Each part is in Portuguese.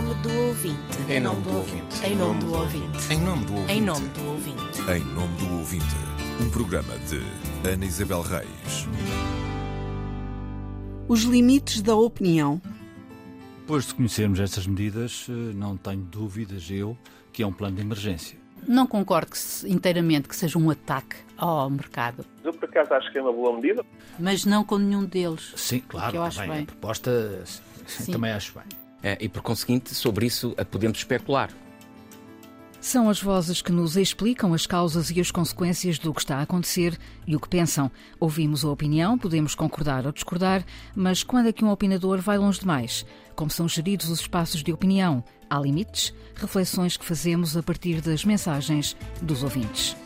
nome do ouvinte. Em nome do ouvinte. Em nome do ouvinte. Em nome do ouvinte. Em nome do ouvinte. Em nome do ouvinte. Um programa de Ana Isabel Reis. Os limites da opinião. Depois de conhecermos estas medidas, eh, não tenho dúvidas eu que é um plano de emergência. Não concordo que se- inteiramente que seja um ataque ao mercado, Eu, por acaso, acho que é uma boa medida. mas não com nenhum deles. Sim, claro, eu acho também. bem. A proposta Sim. também acho bem. É, e por conseguinte, sobre isso eh, podemos especular. São as vozes que nos explicam as causas e as consequências do que está a acontecer e o que pensam. Ouvimos a opinião, podemos concordar ou discordar, mas quando é que um opinador vai longe demais? Como são geridos os espaços de opinião? Há limites? Reflexões que fazemos a partir das mensagens dos ouvintes.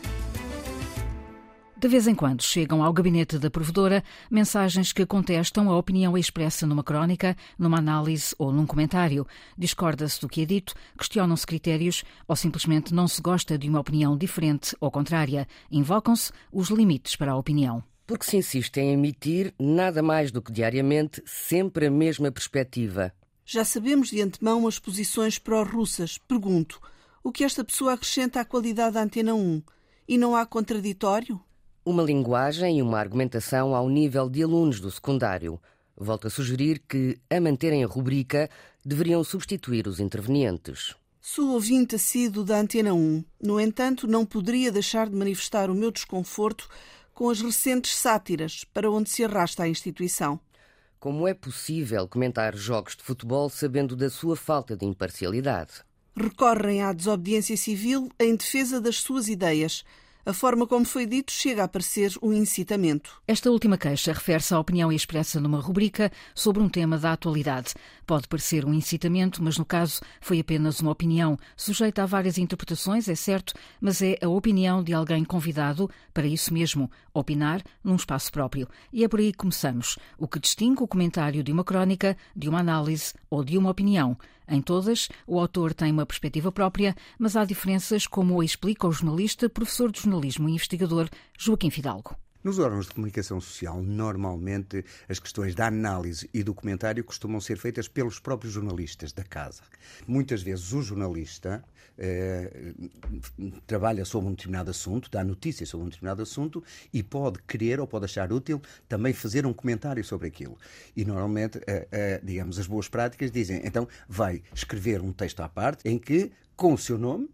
De vez em quando chegam ao gabinete da provedora mensagens que contestam a opinião expressa numa crónica, numa análise ou num comentário. Discorda-se do que é dito, questionam-se critérios ou simplesmente não se gosta de uma opinião diferente ou contrária. Invocam-se os limites para a opinião. Porque se insiste em emitir, nada mais do que diariamente, sempre a mesma perspectiva. Já sabemos de antemão as posições pró-russas. Pergunto, o que esta pessoa acrescenta à qualidade da Antena 1? E não há contraditório? Uma linguagem e uma argumentação ao nível de alunos do secundário. Volto a sugerir que, a manterem a rubrica, deveriam substituir os intervenientes. Sou ouvinte assíduo da Antena 1. No entanto, não poderia deixar de manifestar o meu desconforto com as recentes sátiras para onde se arrasta a instituição. Como é possível comentar jogos de futebol sabendo da sua falta de imparcialidade? Recorrem à desobediência civil em defesa das suas ideias. A forma como foi dito chega a parecer um incitamento. Esta última queixa refere-se à opinião expressa numa rubrica sobre um tema da atualidade. Pode parecer um incitamento, mas no caso foi apenas uma opinião, sujeita a várias interpretações, é certo, mas é a opinião de alguém convidado para isso mesmo, opinar num espaço próprio. E é por aí que começamos. O que distingue o comentário de uma crónica, de uma análise ou de uma opinião. Em todas, o autor tem uma perspectiva própria, mas há diferenças, como o explica o jornalista, professor de jornalismo e investigador Joaquim Fidalgo. Nos órgãos de comunicação social, normalmente as questões da análise e do comentário costumam ser feitas pelos próprios jornalistas da casa. Muitas vezes o jornalista eh, trabalha sobre um determinado assunto, dá notícias sobre um determinado assunto e pode querer ou pode achar útil também fazer um comentário sobre aquilo. E normalmente, eh, eh, digamos, as boas práticas dizem, então vai escrever um texto à parte em que, com o seu nome,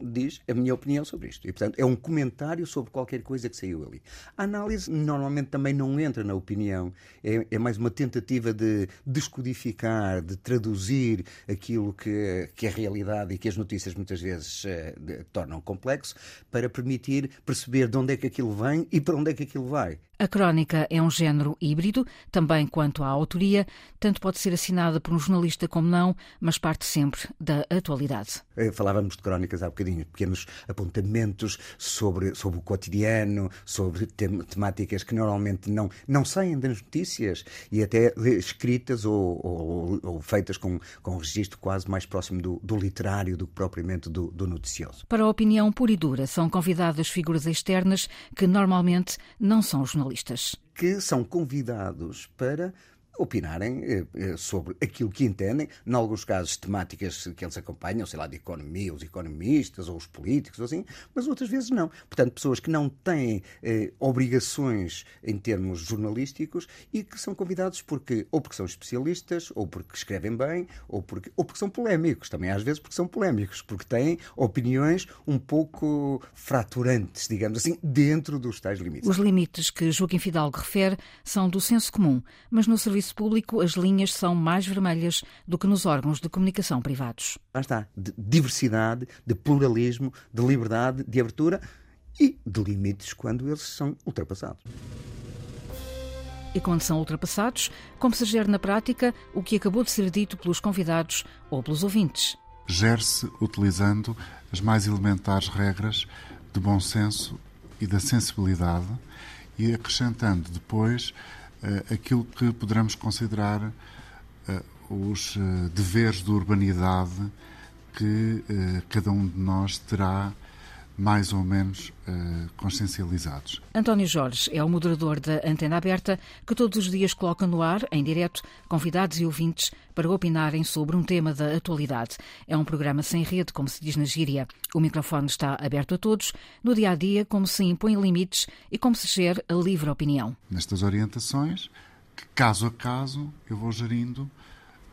diz a minha opinião sobre isto. E, portanto, é um comentário sobre qualquer coisa que saiu ali. A análise normalmente também não entra na opinião, é, é mais uma tentativa de descodificar, de traduzir aquilo que, que é realidade e que as notícias muitas vezes eh, de- tornam complexo, para permitir perceber de onde é que aquilo vem e para onde é que aquilo vai. A crónica é um género híbrido, também quanto à autoria, tanto pode ser assinada por um jornalista como não, mas parte sempre da atualidade. Eh, Falávamos de crónicas há bocadinho, pequenos apontamentos sobre, sobre o cotidiano, sobre tem- temáticas que normalmente não, não saem das notícias e até escritas ou, ou- ou feitas com, com um registro quase mais próximo do, do literário do que propriamente do, do noticioso. Para a opinião pura e dura, são convidadas figuras externas que normalmente não são jornalistas. Que são convidados para opinarem eh, eh, sobre aquilo que entendem, em alguns casos temáticas que eles acompanham, sei lá, de economia, os economistas ou os políticos, ou assim, mas outras vezes não. Portanto, pessoas que não têm eh, obrigações em termos jornalísticos e que são convidados porque ou porque são especialistas, ou porque escrevem bem, ou porque, ou porque são polémicos, também às vezes porque são polémicos, porque têm opiniões um pouco fraturantes, digamos assim, dentro dos tais limites. Os limites que Joaquim Fidalgo refere são do senso comum, mas no serviço público as linhas são mais vermelhas do que nos órgãos de comunicação privados. lá está, de diversidade, de pluralismo, de liberdade, de abertura e de limites quando eles são ultrapassados. E quando são ultrapassados, como se gera na prática o que acabou de ser dito pelos convidados ou pelos ouvintes. Gere-se utilizando as mais elementares regras de bom senso e da sensibilidade e acrescentando depois aquilo que poderemos considerar eh, os eh, deveres de urbanidade que eh, cada um de nós terá mais ou menos uh, consciencializados. António Jorge é o moderador da Antena Aberta, que todos os dias coloca no ar, em direto, convidados e ouvintes para opinarem sobre um tema da atualidade. É um programa sem rede, como se diz na gíria. O microfone está aberto a todos, no dia a dia, como se impõe limites e como se gera a livre opinião. Nestas orientações, caso a caso eu vou gerindo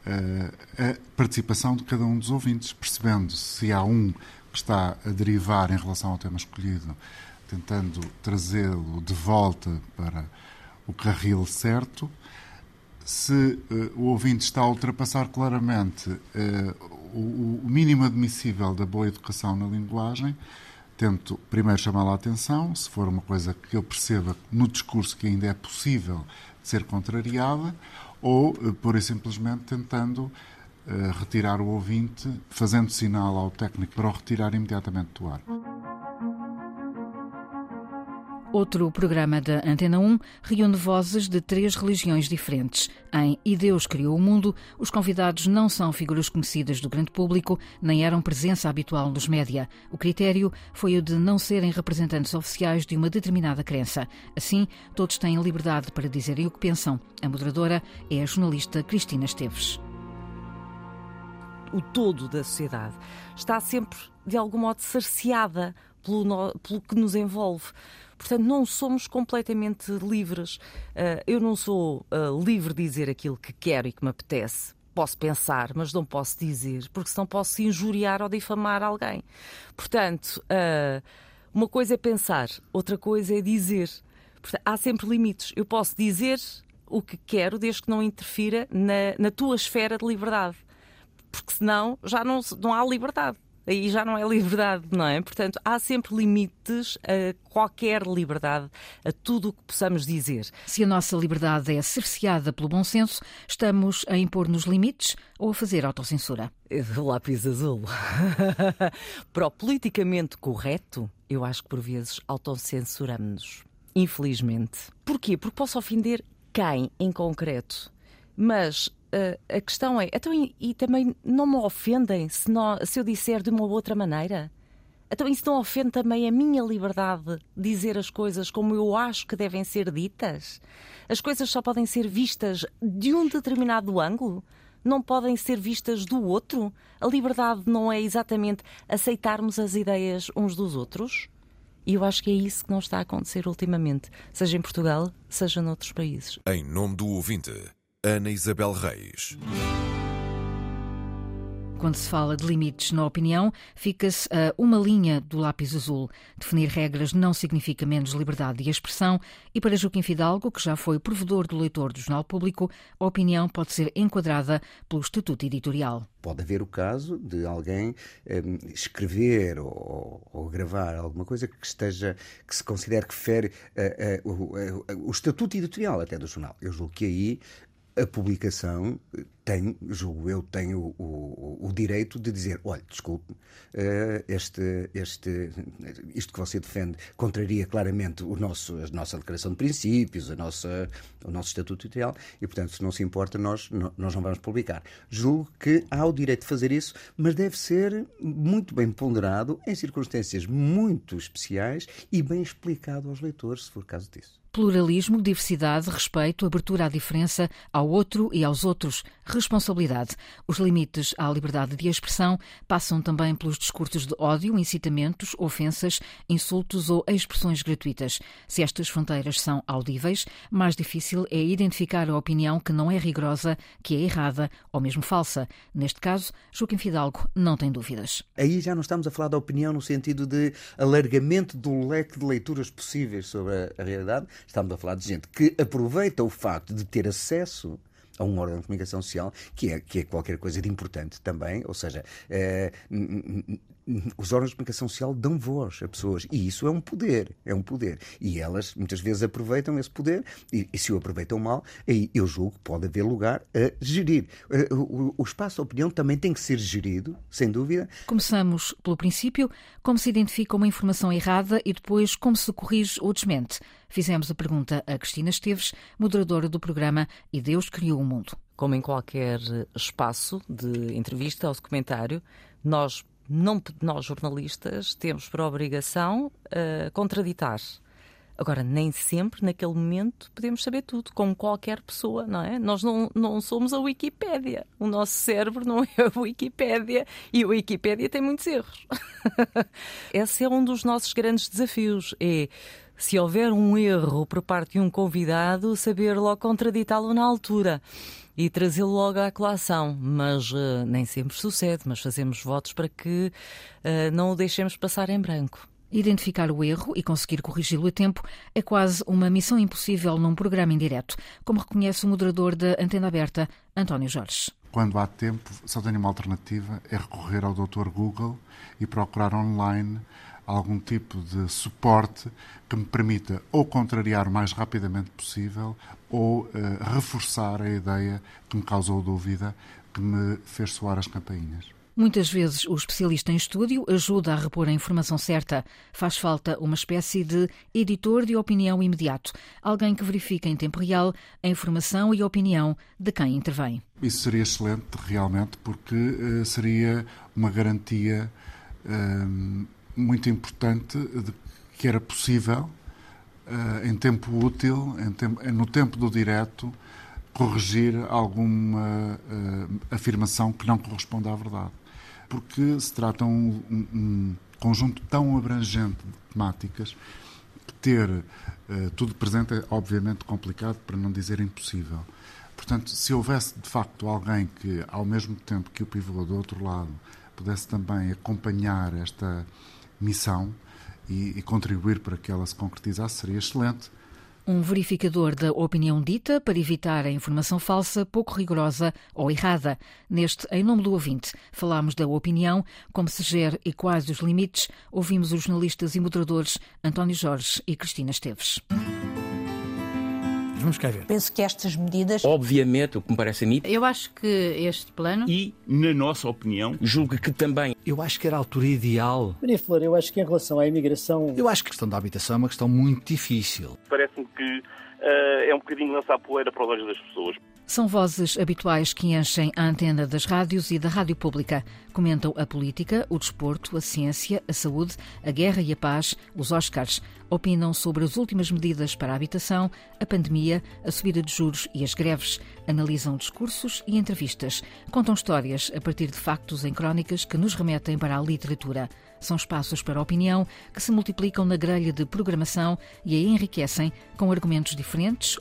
uh, a participação de cada um dos ouvintes, percebendo se há um está a derivar em relação ao tema escolhido, tentando trazê-lo de volta para o carril certo. Se uh, o ouvinte está a ultrapassar claramente uh, o, o mínimo admissível da boa educação na linguagem, tento primeiro chamá-la a atenção, se for uma coisa que eu perceba no discurso que ainda é possível de ser contrariada, ou, uh, pura e simplesmente, tentando retirar o ouvinte, fazendo sinal ao técnico para o retirar imediatamente do ar. Outro programa da Antena 1 reúne vozes de três religiões diferentes. Em E Deus Criou o Mundo, os convidados não são figuras conhecidas do grande público, nem eram presença habitual nos média. O critério foi o de não serem representantes oficiais de uma determinada crença. Assim, todos têm liberdade para dizerem o que pensam. A moderadora é a jornalista Cristina Esteves o todo da sociedade está sempre, de algum modo, cerceada pelo, pelo que nos envolve. Portanto, não somos completamente livres. Uh, eu não sou uh, livre de dizer aquilo que quero e que me apetece. Posso pensar, mas não posso dizer, porque senão posso injuriar ou difamar alguém. Portanto, uh, uma coisa é pensar, outra coisa é dizer. Portanto, há sempre limites. Eu posso dizer o que quero, desde que não interfira na, na tua esfera de liberdade porque senão já não, não há liberdade. Aí já não é liberdade, não é? Portanto, há sempre limites a qualquer liberdade, a tudo o que possamos dizer. Se a nossa liberdade é cerceada pelo bom senso, estamos a impor-nos limites ou a fazer autocensura? Lápis azul. Para o politicamente correto, eu acho que por vezes autocensuramos-nos. Infelizmente. Porquê? Porque posso ofender quem em concreto. Mas uh, a questão é, então, e, e, também não me ofendem se, não, se eu disser de uma outra maneira? Então isso não ofende também a minha liberdade de dizer as coisas como eu acho que devem ser ditas? As coisas só podem ser vistas de um determinado ângulo? Não podem ser vistas do outro? A liberdade não é exatamente aceitarmos as ideias uns dos outros? E eu acho que é isso que não está a acontecer ultimamente, seja em Portugal, seja noutros países. Em nome do ouvinte. Ana Isabel Reis. Quando se fala de limites na opinião, fica-se a uma linha do lápis azul. Definir regras não significa menos liberdade de expressão e para Joaquim Fidalgo, que já foi provedor do leitor do Jornal Público, a opinião pode ser enquadrada pelo Estatuto Editorial. Pode haver o caso de alguém um, escrever ou, ou, gravar alguma coisa que esteja, que se considere que fere uh, uh, uh, o Estatuto Editorial até do jornal. Eu julgo que aí a publicação tem, julgo eu, tem o, o, o direito de dizer: olha, desculpe, uh, este, este, isto que você defende contraria claramente o nosso, a nossa declaração de princípios, a nossa, o nosso estatuto ideal, e, portanto, se não se importa, nós, nós não vamos publicar. Julgo que há o direito de fazer isso, mas deve ser muito bem ponderado, em circunstâncias muito especiais e bem explicado aos leitores, se for caso disso. Pluralismo, diversidade, respeito, abertura à diferença, ao outro e aos outros, responsabilidade. Os limites à liberdade de expressão passam também pelos discursos de ódio, incitamentos, ofensas, insultos ou expressões gratuitas. Se estas fronteiras são audíveis, mais difícil é identificar a opinião que não é rigorosa, que é errada ou mesmo falsa. Neste caso, Joaquim Fidalgo não tem dúvidas. Aí já não estamos a falar da opinião no sentido de alargamento do leque de leituras possíveis sobre a realidade Estamos a falar de gente que aproveita o facto de ter acesso a um órgão de comunicação social, que é, que é qualquer coisa de importante também, ou seja, é, os órgãos de comunicação social dão voz a pessoas e isso é um poder, é um poder. E elas muitas vezes aproveitam esse poder e, e se o aproveitam mal, aí eu julgo que pode haver lugar a gerir. Eh, o, o espaço de opinião também tem que ser gerido, sem dúvida. Começamos pelo princípio, como se identifica uma informação errada e depois como se corrige ou desmente. Fizemos a pergunta a Cristina Esteves, moderadora do programa E Deus Criou o Mundo. Como em qualquer espaço de entrevista ou documentário, nós não, nós jornalistas temos por obrigação uh, contraditar. Agora, nem sempre, naquele momento, podemos saber tudo, como qualquer pessoa, não é? Nós não, não somos a Wikipédia. O nosso cérebro não é a Wikipédia e a Wikipédia tem muitos erros. Esse é um dos nossos grandes desafios. É se houver um erro por parte de um convidado, saber logo contraditá-lo na altura e trazê-lo logo à colação. Mas uh, nem sempre sucede, mas fazemos votos para que uh, não o deixemos passar em branco. Identificar o erro e conseguir corrigi-lo a tempo é quase uma missão impossível num programa em direto, como reconhece o moderador da Antena Aberta, António Jorge. Quando há tempo, só tenho uma alternativa, é recorrer ao Dr. Google e procurar online algum tipo de suporte que me permita ou contrariar o mais rapidamente possível ou uh, reforçar a ideia que me causou dúvida, que me fez soar as campainhas. Muitas vezes o especialista em estúdio ajuda a repor a informação certa. Faz falta uma espécie de editor de opinião imediato, alguém que verifica em tempo real a informação e a opinião de quem intervém. Isso seria excelente, realmente, porque uh, seria uma garantia uh, muito importante de que era possível, uh, em tempo útil, em tempo, no tempo do direto, corrigir alguma afirmação que não corresponde à verdade porque se trata um, um, um conjunto tão abrangente de temáticas que ter uh, tudo presente é obviamente complicado, para não dizer impossível. Portanto, se houvesse de facto alguém que, ao mesmo tempo que o pivô do outro lado, pudesse também acompanhar esta missão e, e contribuir para que ela se concretizasse, seria excelente um verificador da opinião dita para evitar a informação falsa, pouco rigorosa ou errada. Neste Em Nome do Ouvinte, falamos da opinião, como se gera e quais os limites, ouvimos os jornalistas e moderadores António Jorge e Cristina Esteves. Vamos cá ver. Penso que estas medidas. Obviamente, o que me parece a mim. Eu acho que este plano. E, na nossa opinião. Julgo que também. Eu acho que era a altura ideal. Maria Flor, eu acho que em relação à imigração. Eu acho que a questão da habitação é uma questão muito difícil. Parece-me que é um bocadinho lançar poeira para os olhos das pessoas. São vozes habituais que enchem a antena das rádios e da rádio pública. Comentam a política, o desporto, a ciência, a saúde, a guerra e a paz, os Oscars. Opinam sobre as últimas medidas para a habitação, a pandemia, a subida de juros e as greves. Analisam discursos e entrevistas. Contam histórias a partir de factos em crónicas que nos remetem para a literatura. São espaços para a opinião que se multiplicam na grelha de programação e a enriquecem com argumentos diferentes,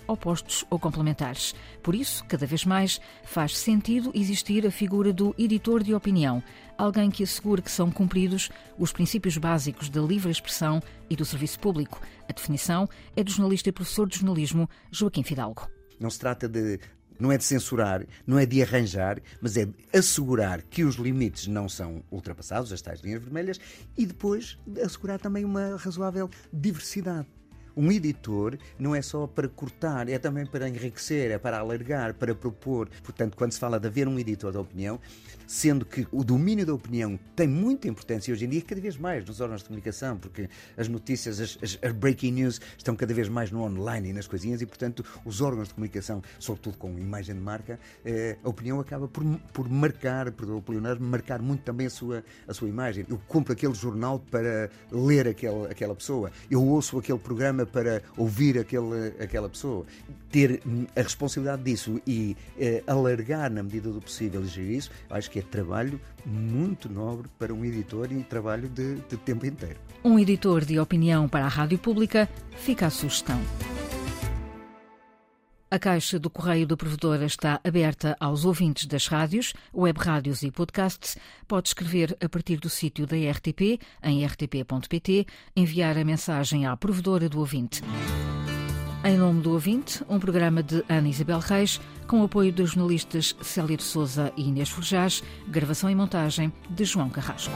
opostos ou complementares. Por isso, cada vez mais, faz sentido existir a figura do editor de opinião, alguém que assegure que são cumpridos os princípios básicos da livre expressão e do serviço público. A definição é do jornalista e professor de jornalismo Joaquim Fidalgo. Não se trata de não é de censurar, não é de arranjar, mas é de assegurar que os limites não são ultrapassados, as tais linhas vermelhas, e depois assegurar também uma razoável diversidade. Um editor não é só para cortar, é também para enriquecer, é para alargar, para propor. Portanto, quando se fala de haver um editor da opinião, sendo que o domínio da opinião tem muita importância hoje em dia, cada vez mais nos órgãos de comunicação, porque as notícias, as, as, as breaking news estão cada vez mais no online e nas coisinhas, e portanto os órgãos de comunicação, sobretudo com imagem de marca, eh, a opinião acaba por, por marcar, por opinionar, marcar muito também a sua, a sua imagem. Eu compro aquele jornal para ler aquele, aquela pessoa, eu ouço aquele programa para ouvir aquele, aquela pessoa. Ter a responsabilidade disso e eh, alargar na medida do possível e gerir isso, acho que é trabalho muito nobre para um editor e trabalho de, de tempo inteiro. Um editor de opinião para a rádio pública, fica a sugestão. A caixa do correio do provedor está aberta aos ouvintes das rádios, web rádios e podcasts. Pode escrever a partir do sítio da RTP, em rtp.pt, enviar a mensagem à provedora do ouvinte. Em nome do ouvinte, um programa de Ana Isabel Reis, com apoio dos jornalistas Célia de Souza e Inês Forjás, gravação e montagem de João Carrasco.